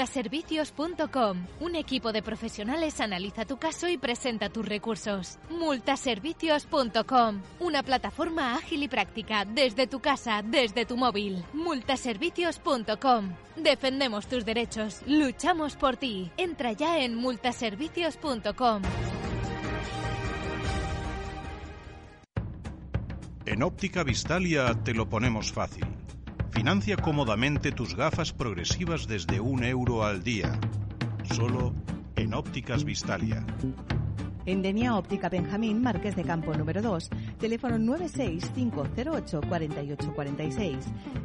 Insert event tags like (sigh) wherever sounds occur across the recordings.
Multaservicios.com. Un equipo de profesionales analiza tu caso y presenta tus recursos. Multaservicios.com. Una plataforma ágil y práctica desde tu casa, desde tu móvil. Multaservicios.com. Defendemos tus derechos, luchamos por ti. Entra ya en multaservicios.com. En Óptica Vistalia te lo ponemos fácil. Financia cómodamente tus gafas progresivas desde un euro al día. Solo en Ópticas Vistalia. En Denia Óptica Benjamín, Marqués de Campo número 2, teléfono 965084846.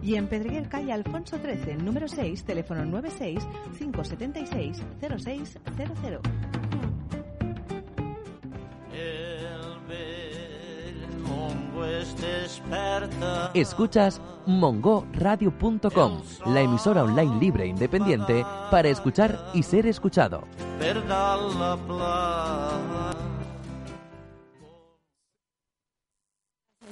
Y en Pedreguer Calle Alfonso 13, número 6, teléfono 965760600. Escuchas mongoradio.com, la emisora online libre e independiente para escuchar y ser escuchado.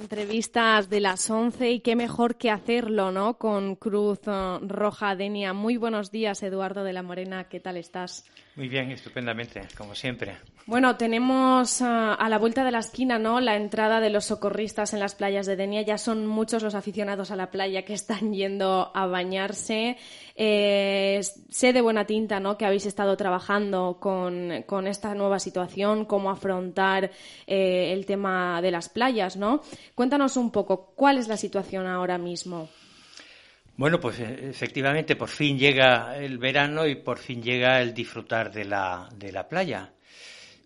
Entrevistas de las 11 y qué mejor que hacerlo, ¿no? Con Cruz eh, Roja Denia. Muy buenos días, Eduardo de la Morena. ¿Qué tal estás? Muy bien, estupendamente, como siempre. Bueno, tenemos ah, a la vuelta de la esquina, ¿no? La entrada de los socorristas en las playas de Denia. Ya son muchos los aficionados a la playa que están (laughs) yendo a bañarse. Eh, sé de buena tinta, ¿no? Que habéis estado trabajando con, con esta nueva situación, cómo afrontar eh, el tema de las playas, ¿no? Cuéntanos un poco, ¿cuál es la situación ahora mismo? Bueno, pues eh, efectivamente por fin llega el verano y por fin llega el disfrutar de la, de la playa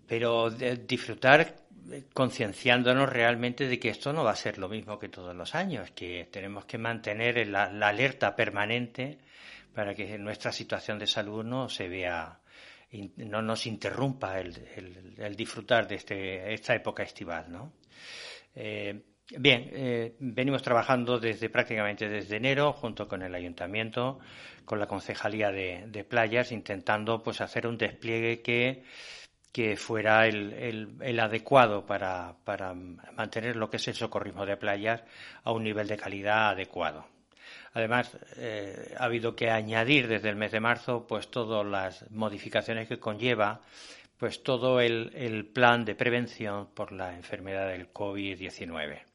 pero disfrutar eh, concienciándonos realmente de que esto no va a ser lo mismo que todos los años, que tenemos que mantener la, alerta permanente para que nuestra situación de salud no se vea, no nos interrumpa el, disfrutar de este, esta época estival, ¿no? Eh, bien, eh, venimos trabajando desde prácticamente desde enero junto con el ayuntamiento, con la concejalía de, playas, intentando pues hacer un despliegue que fuera el, adecuado para, mantener lo que es el socorrismo de playas a un nivel de calidad adecuado. Además, eh, ha habido que añadir desde el mes de marzo pues todas las modificaciones que conlleva pues todo el plan de prevención por la enfermedad del COVID-19.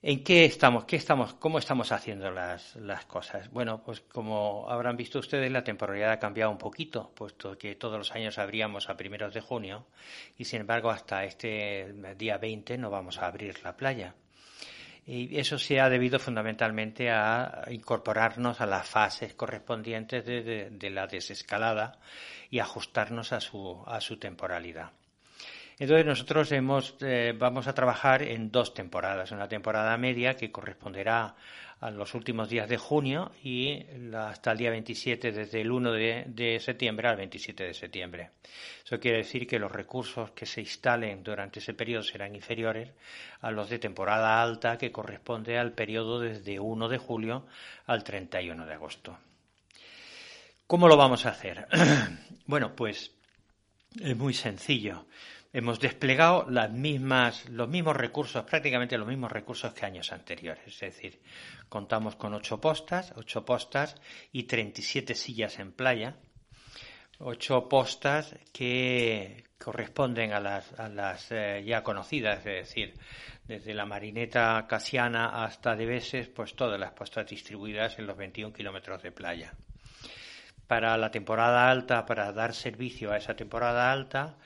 ¿En qué estamos? ¿Qué estamos? ¿Cómo estamos haciendo las, las, cosas? Bueno, pues como habrán visto ustedes, la temporalidad ha cambiado un poquito, puesto que todos los años abríamos a primeros de junio y, sin embargo, hasta este día 20 no vamos a abrir la playa. Y eso se ha debido fundamentalmente a incorporarnos a las fases correspondientes de, de la desescalada y ajustarnos a su, a su temporalidad. Entonces nosotros eh, vamos a trabajar en dos temporadas. Una temporada media que corresponderá a los últimos días de junio y hasta el día 27, desde el 1 de, septiembre al 27 de septiembre. Eso quiere decir que los recursos que se instalen durante ese periodo serán inferiores a los de temporada alta que corresponde al periodo desde 1 de julio al 31 de agosto. ¿Cómo lo vamos a hacer? (clears throat) bueno, pues es muy sencillo hemos desplegado las mismas, los mismos recursos, prácticamente los mismos recursos que años anteriores. Es decir, contamos con ocho postas, ocho postas y 37 sillas en playa. Ocho postas que corresponden a las, a las eh, ya conocidas, es decir, desde la marineta casiana hasta Debeses, pues todas las postas distribuidas en los 21 kilómetros de playa. Para la temporada alta, para dar servicio a esa temporada alta,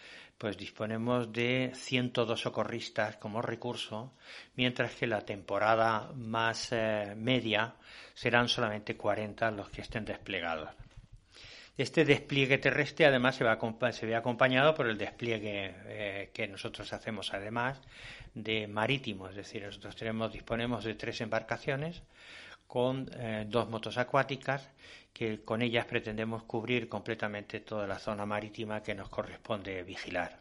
pues disponemos de 102 socorristas como recurso, mientras que la temporada más eh, media serán solamente 40 los que estén desplegados. Este despliegue terrestre además se, va, se ve acompañado por el despliegue eh, que nosotros hacemos además de marítimo, es decir, nosotros disponemos de tres embarcaciones con eh, dos motos acuáticas que con ellas pretendemos cubrir completamente toda la zona marítima que nos corresponde vigilar.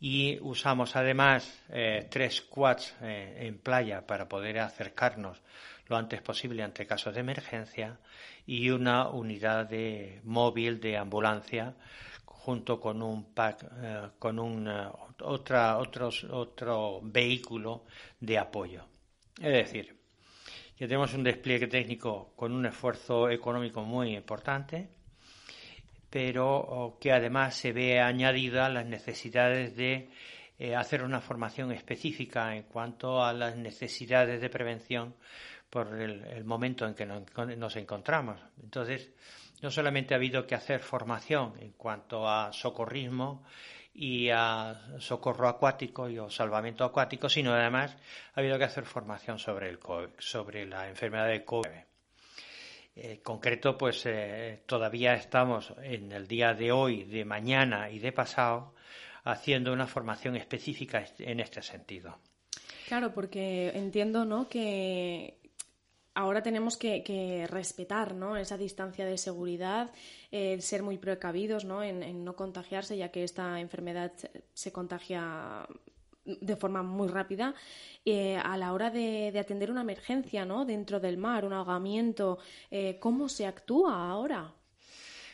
Y usamos además eh, tres quads eh, en playa para poder acercarnos lo antes posible ante casos de emergencia y una unidad de móvil de ambulancia junto con un pack, eh, con un otra, otro vehículo de apoyo. Es decir, que tenemos un despliegue técnico con un esfuerzo económico muy importante, pero que además se ve añadida las necesidades de eh, hacer una formación específica en cuanto a las necesidades de prevención por el, momento en que nos encontramos. Entonces, no solamente ha habido que hacer formación en cuanto a socorrismo y a socorro acuático y o salvamento acuático, sino además ha habido que hacer formación sobre el sobre la enfermedad de COVID. En eh, concreto, pues eh, todavía estamos en el día de hoy, de mañana y de pasado haciendo una formación específica en este sentido. Claro, porque entiendo, ¿no? Que ahora tenemos que, respetar ¿no? esa distancia de seguridad, ser muy precavidos ¿no? En, no contagiarse, ya que esta enfermedad se contagia de forma muy rápida eh, a la hora de, atender una emergencia ¿no? dentro del mar, un ahogamiento. Eh, ¿Cómo se actúa ahora?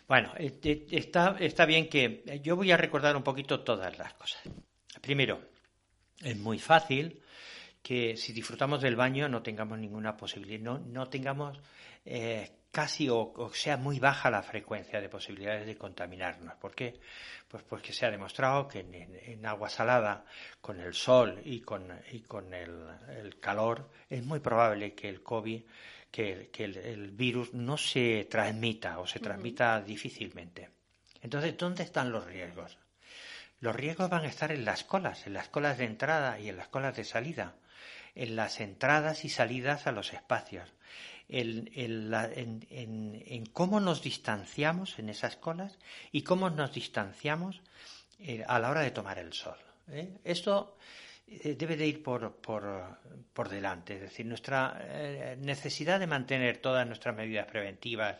Bueno, está, está bien que yo voy a recordar un poquito todas las cosas. Primero, es muy fácil que si disfrutamos del baño no tengamos ninguna posibilidad, no, no tengamos eh, casi o, sea muy baja la frecuencia de posibilidades de contaminarnos. ¿Por qué? Pues porque se ha demostrado que en, agua salada, con el sol y con, y con el, calor, es muy probable que el COVID, que, el, virus no se transmita o se transmita difícilmente. Entonces, ¿dónde están los riesgos? Los riesgos van a estar en las colas, en las colas de entrada y en las colas de salida en las entradas y salidas a los espacios, en, cómo nos distanciamos en esas colas y cómo nos distanciamos eh, a la hora de tomar el sol. ¿eh? Esto debe de ir por, por, delante, es decir, nuestra necesidad de mantener todas nuestras medidas preventivas,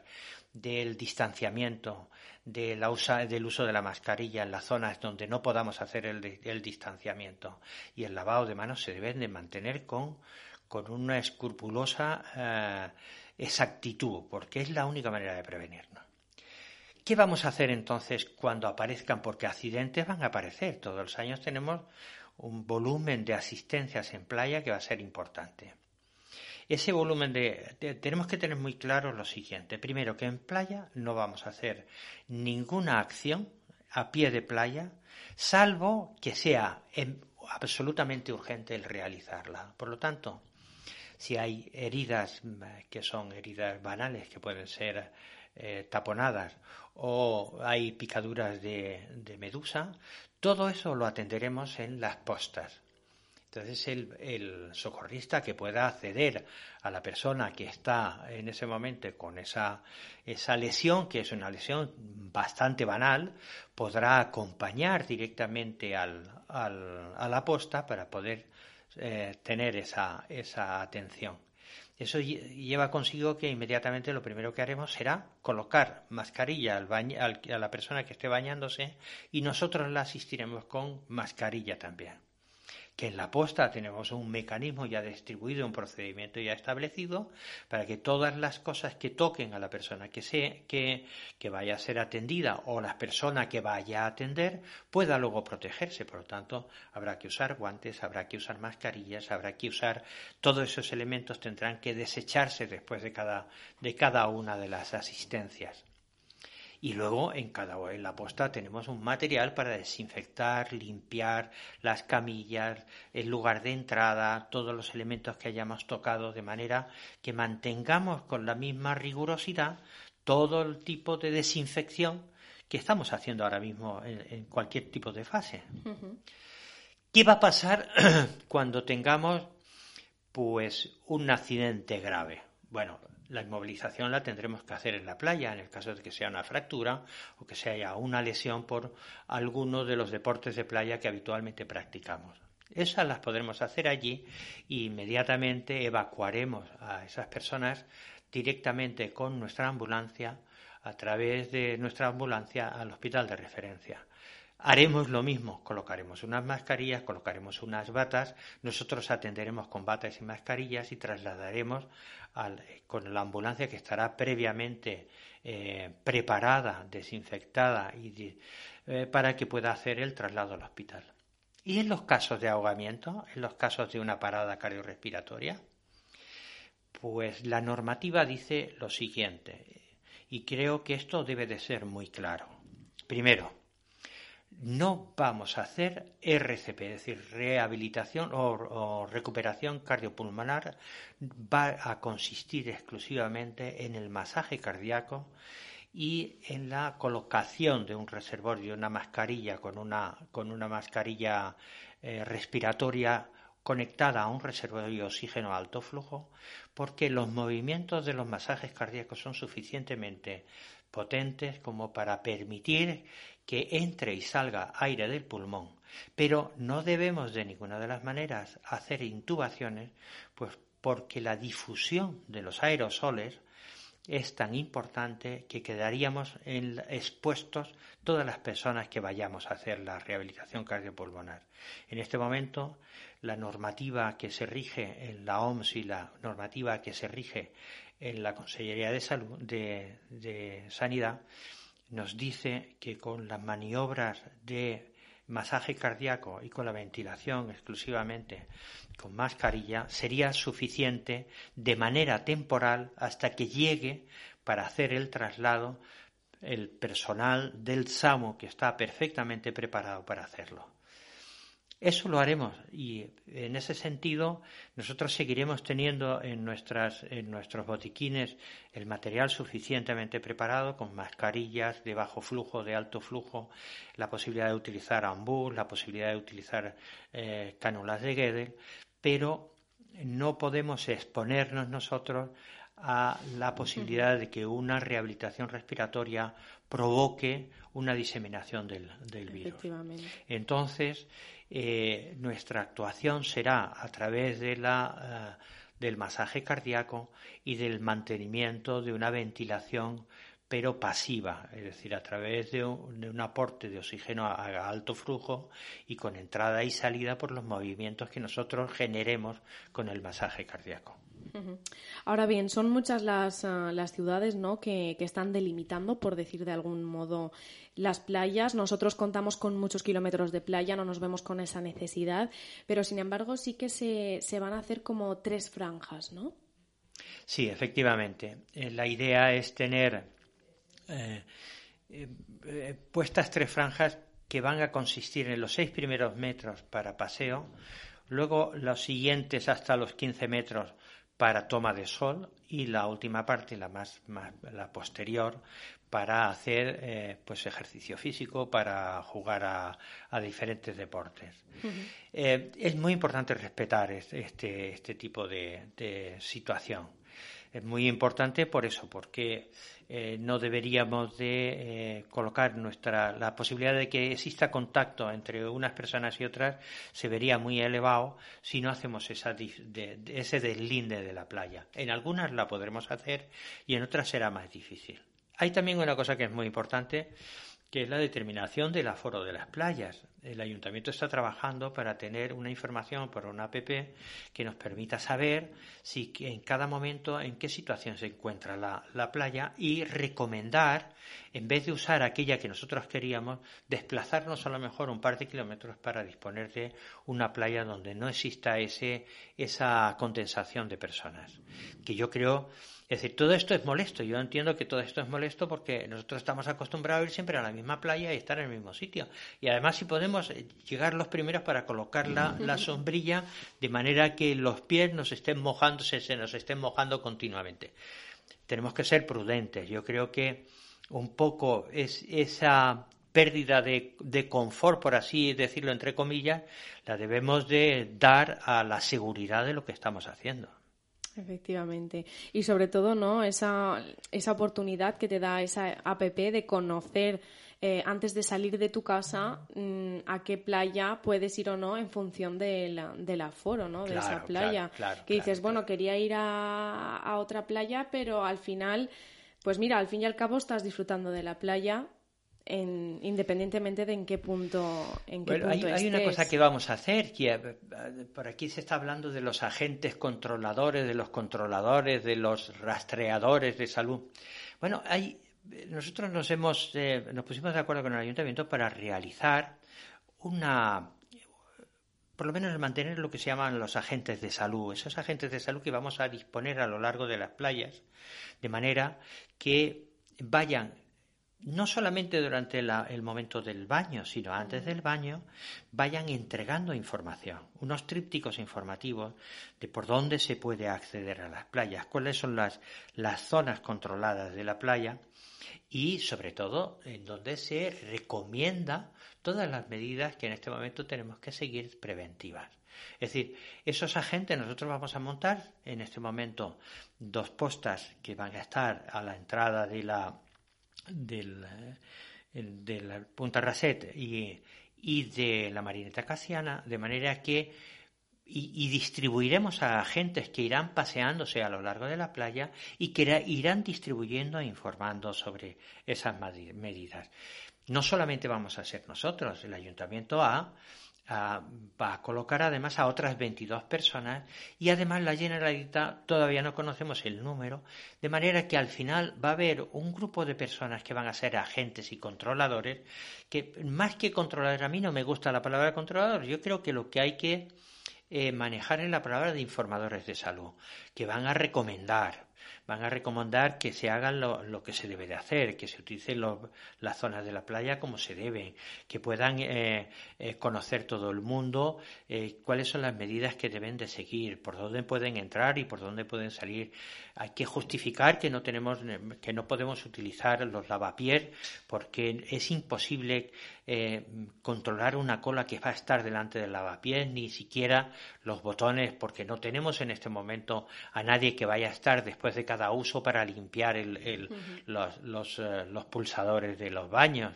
del distanciamiento, de la usa, del uso de la mascarilla en las zonas donde no podamos hacer el, distanciamiento y el lavado de manos se deben de mantener con, con una escrupulosa eh, exactitud, porque es la única manera de prevenirnos. ¿Qué vamos a hacer entonces cuando aparezcan? Porque accidentes van a aparecer. Todos los años tenemos un volumen de asistencias en playa que va a ser importante. Ese volumen de, Tenemos que tener muy claro lo siguiente. Primero, que en playa no vamos a hacer ninguna acción a pie de playa, salvo que sea absolutamente urgente el realizarla. Por lo tanto, si hay heridas mm, que son heridas banales, que pueden ser eh, taponadas, o hay picaduras de medusa, todo eso lo atenderemos en las postas. Entonces el, socorrista que pueda acceder a la persona que está en ese momento con esa, esa lesión, que es una lesión bastante banal, podrá acompañar directamente al, a la posta para poder eh, tener esa, esa atención. Eso lleva consigo que inmediatamente lo primero que haremos será colocar mascarilla al a la persona que esté bañándose y nosotros la asistiremos con mascarilla también que en la posta tenemos un mecanismo ya distribuido, un procedimiento ya establecido, para que todas las cosas que toquen a la persona que, se, que, que vaya a ser atendida o la persona que vaya a atender pueda luego protegerse. Por lo tanto, habrá que usar guantes, habrá que usar mascarillas, habrá que usar todos esos elementos tendrán que desecharse después de cada, de cada una de las asistencias. Y luego en cada en la posta tenemos un material para desinfectar, limpiar las camillas, el lugar de entrada, todos los elementos que hayamos tocado, de manera que mantengamos con la misma rigurosidad todo el tipo de desinfección que estamos haciendo ahora mismo en, cualquier tipo de fase. ¿Qué va a pasar (clears throat) cuando tengamos pues un accidente grave? Bueno, la inmovilización la tendremos que hacer en la playa en el caso de que sea una fractura o que sea una lesión por alguno de los deportes de playa que habitualmente practicamos. Esas las podremos hacer allí e inmediatamente evacuaremos a esas personas directamente con nuestra ambulancia, a través de nuestra ambulancia, al hospital de referencia. Haremos lo mismo, colocaremos unas mascarillas, colocaremos unas batas, nosotros atenderemos con batas y mascarillas y trasladaremos con la ambulancia que estará previamente eh, preparada, desinfectada y eh, para que pueda hacer el traslado al hospital. ¿Y en los casos de ahogamiento, en los casos de una parada cardiorrespiratoria? Pues la normativa dice lo siguiente, y creo que esto debe de ser muy claro. Primero, no vamos a hacer RCP, es decir, rehabilitación o, recuperación cardiopulmonar, va a consistir exclusivamente en el masaje cardíaco y en la colocación de un reservorio, una mascarilla con una, con una mascarilla eh, respiratoria conectada a un reservorio de oxígeno a alto flujo, porque los movimientos de los masajes cardíacos son suficientemente potentes como para permitir que entre y salga aire del pulmón, pero no debemos de ninguna de las maneras hacer intubaciones, pues porque la difusión de los aerosoles es tan importante que quedaríamos expuestos todas las personas que vayamos a hacer la rehabilitación cardiopulmonar. En este momento, la normativa que se rige en la OMS y la normativa que se rige en la Consellería de, Salud, de Sanidad nos dice que con las maniobras de masaje cardíaco y con la ventilación exclusivamente con mascarilla sería suficiente de manera temporal hasta que llegue para hacer el traslado el personal del SAMU que está perfectamente preparado para hacerlo. Eso lo haremos y en ese sentido nosotros seguiremos teniendo en, nuestras, en nuestros botiquines el material suficientemente preparado con mascarillas de bajo flujo, de alto flujo, la posibilidad de utilizar ambús, la posibilidad de utilizar eh, cánulas de Gödel, pero no podemos exponernos nosotros a la posibilidad de que una rehabilitación respiratoria provoque una diseminación del, del virus. Entonces, eh, nuestra actuación será a través de la, eh, del masaje cardíaco y del mantenimiento de una ventilación pero pasiva, es decir, a través de un, aporte de oxígeno a, alto flujo y con entrada y salida por los movimientos que nosotros generemos con el masaje cardíaco. Ahora bien, son muchas las, ah, las ciudades ¿no? que, están delimitando, por decir de algún modo, las playas. Nosotros contamos con muchos kilómetros de playa, no nos vemos con esa necesidad, pero sin embargo sí que se, se van a hacer como tres franjas, ¿no? Sí, efectivamente. Eh, la idea es tener eh, eh, puestas tres franjas que van a consistir en los seis primeros metros para paseo, luego los siguientes hasta los 15 metros para toma de sol y la última parte, la más, la posterior, para hacer eh, pues ejercicio físico, para jugar a, diferentes deportes. Eh, es muy importante respetar este, este tipo de situación. Es muy importante por eso, porque eh, no deberíamos de eh, colocar nuestra la posibilidad de que exista contacto entre unas personas y otras se vería muy elevado si no hacemos esa, ese deslinde de la playa. En algunas la podremos hacer y en otras será más difícil. Hay también una cosa que es muy importante que es la determinación del aforo de las playas. El ayuntamiento está trabajando para tener una información por una app que nos permita saber si en cada momento en qué situación se encuentra la, la playa y recomendar, en vez de usar aquella que nosotros queríamos, desplazarnos a lo mejor un par de kilómetros para disponer de una playa donde no exista ese, esa condensación de personas. Que yo creo es decir, todo esto es molesto. Yo entiendo que todo esto es molesto porque nosotros estamos acostumbrados a ir siempre a la misma playa y estar en el mismo sitio. Y además, si podemos eh, llegar los primeros para colocar la, sombrilla de manera que los pies nos estén mojando, se nos estén mojando continuamente. Tenemos que ser prudentes. Yo creo que un poco es esa pérdida de, de, confort, por así decirlo, entre comillas, la debemos de dar a la seguridad de lo que estamos haciendo. Efectivamente. Y sobre todo, ¿no? Esa, esa oportunidad que te da esa APP de conocer eh, antes de salir de tu casa mm, a qué playa puedes ir o no en función de la, del aforo, ¿no? De esa playa. que dices, bueno, quería ir a, a otra playa, pero al final, pues mira, al fin y al cabo estás disfrutando de la playa independientemente de en qué punto, en qué hay, hay, una cosa que vamos a hacer, que por aquí se está hablando de los agentes controladores, de los controladores, de los rastreadores de salud. Bueno, hay, nosotros nos hemos, eh, nos pusimos de acuerdo con el ayuntamiento para realizar una, por lo menos mantener lo que se llaman los agentes de salud, esos agentes de salud que vamos a disponer a lo largo de las playas, de manera que vayan no solamente durante el momento del baño, sino antes del baño, vayan entregando información, unos trípticos informativos de por dónde se puede acceder a las playas, cuáles son las, las zonas controladas de la playa y, sobre todo, en donde se recomienda todas las medidas que en este momento tenemos que seguir preventivas. Es decir, esos agentes nosotros vamos a montar en este momento dos postas que van a estar a la entrada de la del, de la Punta Rasset y, y, de la Marineta Casiana, de manera que y, distribuiremos a agentes que irán paseándose a lo largo de la playa y que irán distribuyendo e informando sobre esas medidas. No solamente vamos a ser nosotros, el ayuntamiento ha va a colocar además a otras 22 personas y además la Generalitat todavía no conocemos el número, de manera que al final va a haber un grupo de personas que van a ser agentes y controladores, que más que controladores, a mí no me gusta la palabra controlador, yo creo que lo que hay que eh, manejar es la palabra de informadores de salud, que van a recomendar, van a recomendar que se hagan lo, que se debe de hacer, que se utilicen las zonas de la playa como se deben, que puedan eh, eh, conocer todo el mundo eh, cuáles son las medidas que deben de seguir, por dónde pueden entrar y por dónde pueden salir. Hay que justificar que no tenemos, que no podemos utilizar los lavapiés porque es imposible controlar una cola que va a estar delante del lavapiés, ni siquiera los botones, porque no tenemos en este momento a nadie que vaya a estar después de cada uso para limpiar los, eh, los, pulsadores de los baños.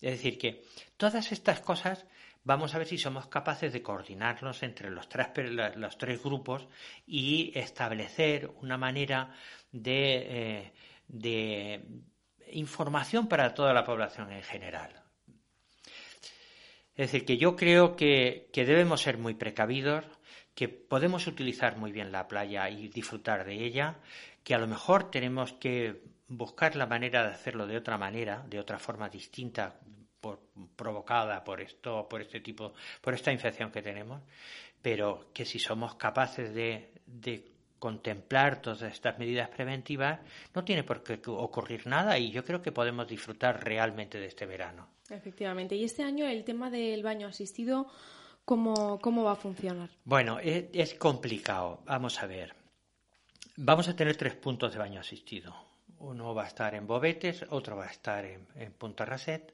Es decir, que todas estas cosas vamos a ver si somos capaces de coordinarnos entre los tres, los tres grupos y establecer una manera de, eh, de información para toda la población en general. Es decir, que yo creo que, que debemos ser muy precavidos, que podemos utilizar muy bien la playa y disfrutar de ella, que a lo mejor tenemos que buscar la manera de hacerlo de otra manera, de otra forma distinta, provocada por esto, por este tipo, por esta infección que tenemos, pero que si somos capaces de, de contemplar todas estas medidas preventivas, no tiene por qué ocurrir nada y yo creo que podemos disfrutar realmente de este verano. Efectivamente. Y este año el tema del baño asistido ¿Cómo, cómo va a funcionar? Bueno, es, complicado. Vamos a ver. Vamos a tener tres puntos de baño asistido. Uno va a estar en Bobetes, otro va a estar en, Punta Raset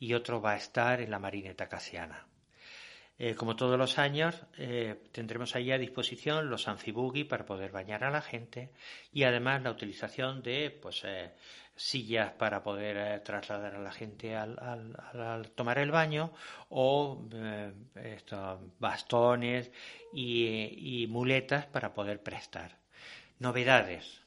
y otro va a estar en la Marineta Casiana. Eh, como todos los años, eh, tendremos ahí a disposición los anfibugui para poder bañar a la gente y además la utilización de pues, eh, sillas para poder eh, trasladar a la gente al, tomar el baño o eh, bastones y, muletas para poder prestar. Novedades.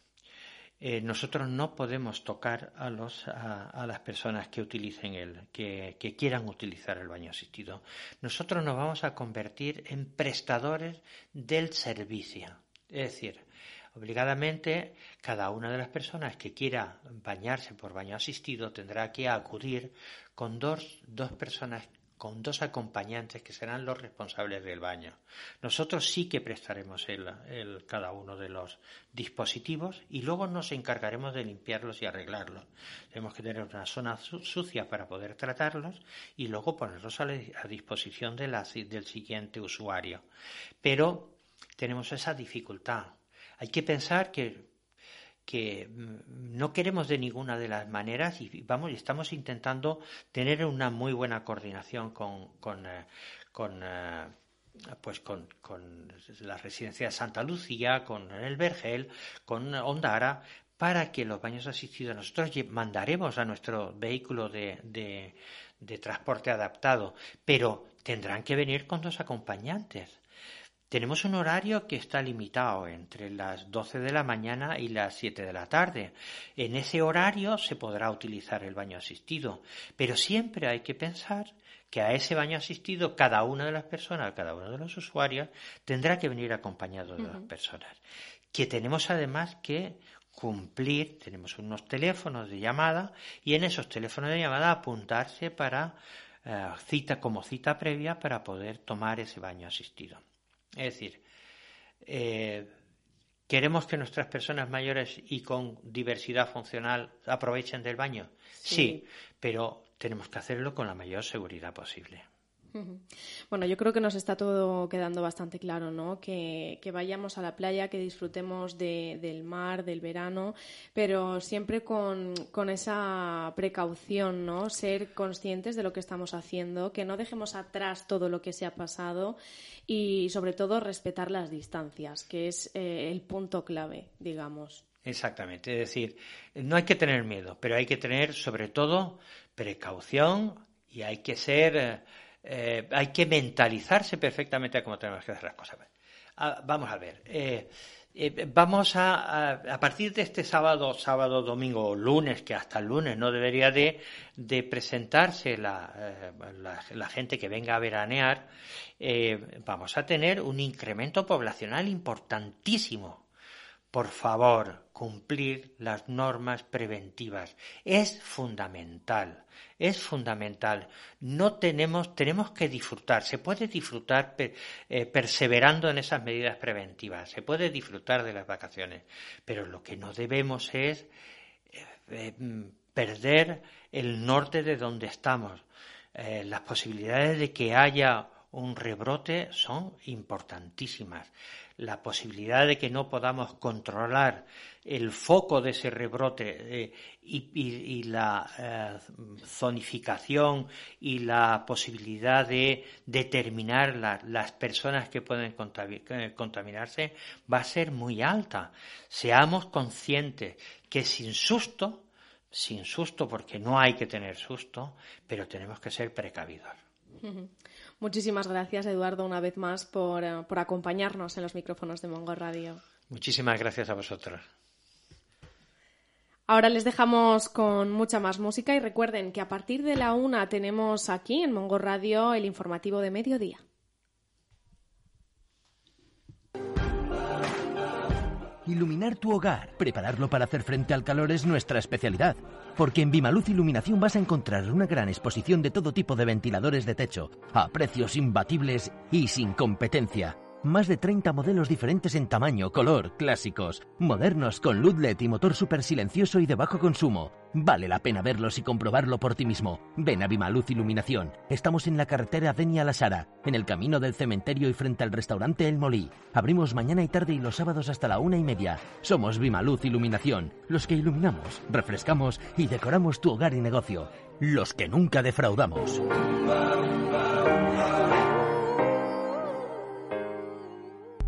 Eh, nosotros no podemos tocar a, los, a, las personas que utilicen el, que, que, quieran utilizar el baño asistido. Nosotros nos vamos a convertir en prestadores del servicio. Es decir, Obligadamente, cada una de las personas que quiera bañarse por baño asistido tendrá que acudir con dos, dos personas con dos acompañantes que serán los responsables del baño. Nosotros sí que prestaremos el, cada uno de los dispositivos y luego nos encargaremos de limpiarlos y arreglarlos. Tenemos que tener una zona sucia para poder tratarlos y luego ponerlos a, disposición del siguiente usuario. Pero tenemos esa dificultad hay que pensar que, que mm, no queremos de ninguna de las maneras y vamos estamos intentando tener una muy buena coordinación con, con, eh, con, eh, pues con, la residencia de Santa Lucía, con el Vergel, con Ondara, para que los baños asistidos nosotros mandaremos a nuestro vehículo de, de transporte adaptado, pero tendrán que venir con dos acompañantes. Tenemos un horario que está limitado entre las 12 de la mañana y las 7 de la tarde. En ese horario se podrá utilizar el baño asistido, pero siempre hay que pensar que a ese baño asistido cada una de las personas, cada uno de los usuarios, tendrá que venir acompañado de dos personas. Que tenemos además que cumplir, tenemos unos teléfonos de llamada y en esos teléfonos de llamada apuntarse para eh, cita como cita previa para poder tomar ese baño asistido. Es decir, eh, ¿queremos que nuestras personas mayores y con diversidad funcional aprovechen del baño? sí, pero tenemos que hacerlo con la mayor seguridad posible. Bueno, yo creo que nos está todo quedando bastante claro, ¿no? Que, vayamos a la playa, que disfrutemos del mar, del verano, pero siempre con, esa precaución, ¿no? Ser conscientes de lo que estamos haciendo, que no dejemos atrás todo lo que se ha pasado y, sobre todo, respetar las distancias, que es eh, el punto clave, digamos. Exactamente, es decir, no hay que tener miedo, pero hay que tener, sobre todo, precaución y hay que ser. Eh, eh, hay que mentalizarse perfectamente a cómo tenemos que hacer las cosas. Vamos a ver. Eh, eh, vamos a, a, partir de este sábado, sábado, domingo o lunes, que hasta el lunes no debería de, de presentarse la, la, gente que venga a veranear, vamos a tener un incremento poblacional importantísimo. Por favor, cumplir las normas preventivas. Es fundamental, es fundamental. No tenemos, tenemos que disfrutar. Se puede disfrutar eh, perseverando en esas medidas preventivas. Se puede disfrutar de las vacaciones. Pero lo que no debemos es eh, eh, perder el norte de donde estamos. las posibilidades de que haya un rebrote son importantísimas la posibilidad de que no podamos controlar el foco de ese rebrote eh, y, la eh, zonificación y la posibilidad de determinar las personas que pueden eh, contaminarse va a ser muy alta. Seamos conscientes que sin susto, sin susto porque no hay que tener susto, pero tenemos que ser precavidos. Muchísimas gracias, Eduardo, una vez más por, eh, por acompañarnos en los micrófonos de Mongo Radio. Muchísimas gracias a vosotros. Ahora les dejamos con mucha más música y recuerden que a partir de la una tenemos aquí en Mongo Radio el informativo de mediodía. Iluminar tu hogar, prepararlo para hacer frente al calor es nuestra especialidad. Porque en Vimaluz Iluminación vas a encontrar una gran exposición de todo tipo de ventiladores de techo, a precios imbatibles y sin competencia más de 30 modelos diferentes en tamaño, color, clásicos, modernos con luz LED y motor super silencioso y de bajo consumo. Vale la pena verlos y comprobarlo por ti mismo. Ven a Vimaluz Iluminación. Estamos en la carretera Denia La Sara, en el camino del cementerio y frente al restaurante El Molí. Abrimos mañana y tarde y los sábados hasta la una y media. Somos Vimaluz Iluminación, los que iluminamos, refrescamos y decoramos tu hogar y negocio. Los que nunca defraudamos.